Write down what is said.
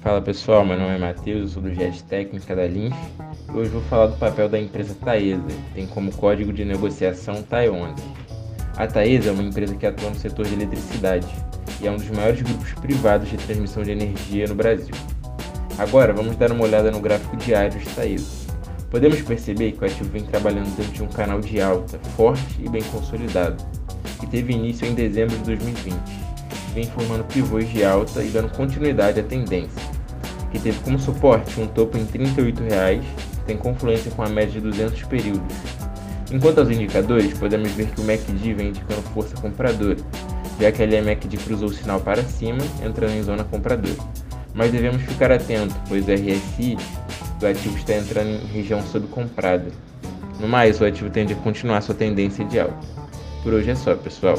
Fala pessoal, meu nome é Matheus, eu sou do GES Técnica da Linf e hoje vou falar do papel da empresa Taesa, que tem como código de negociação TAE11. A Taesa é uma empresa que atua no setor de eletricidade e é um dos maiores grupos privados de transmissão de energia no Brasil. Agora vamos dar uma olhada no gráfico diário de Taesa. Podemos perceber que o ativo vem trabalhando dentro de um canal de alta, forte e bem consolidado, que teve início em dezembro de 2020 vem formando pivôs de alta e dando continuidade à tendência, que teve como suporte um topo em R$ 38,00, que tem confluência com a média de 200 períodos. Enquanto aos indicadores, podemos ver que o MACD vem indicando força compradora, já que a LMACD cruzou o sinal para cima, entrando em zona compradora. Mas devemos ficar atento, pois o RSI do ativo está entrando em região subcomprada. No mais, o ativo tende a continuar sua tendência de alta. Por hoje é só, pessoal.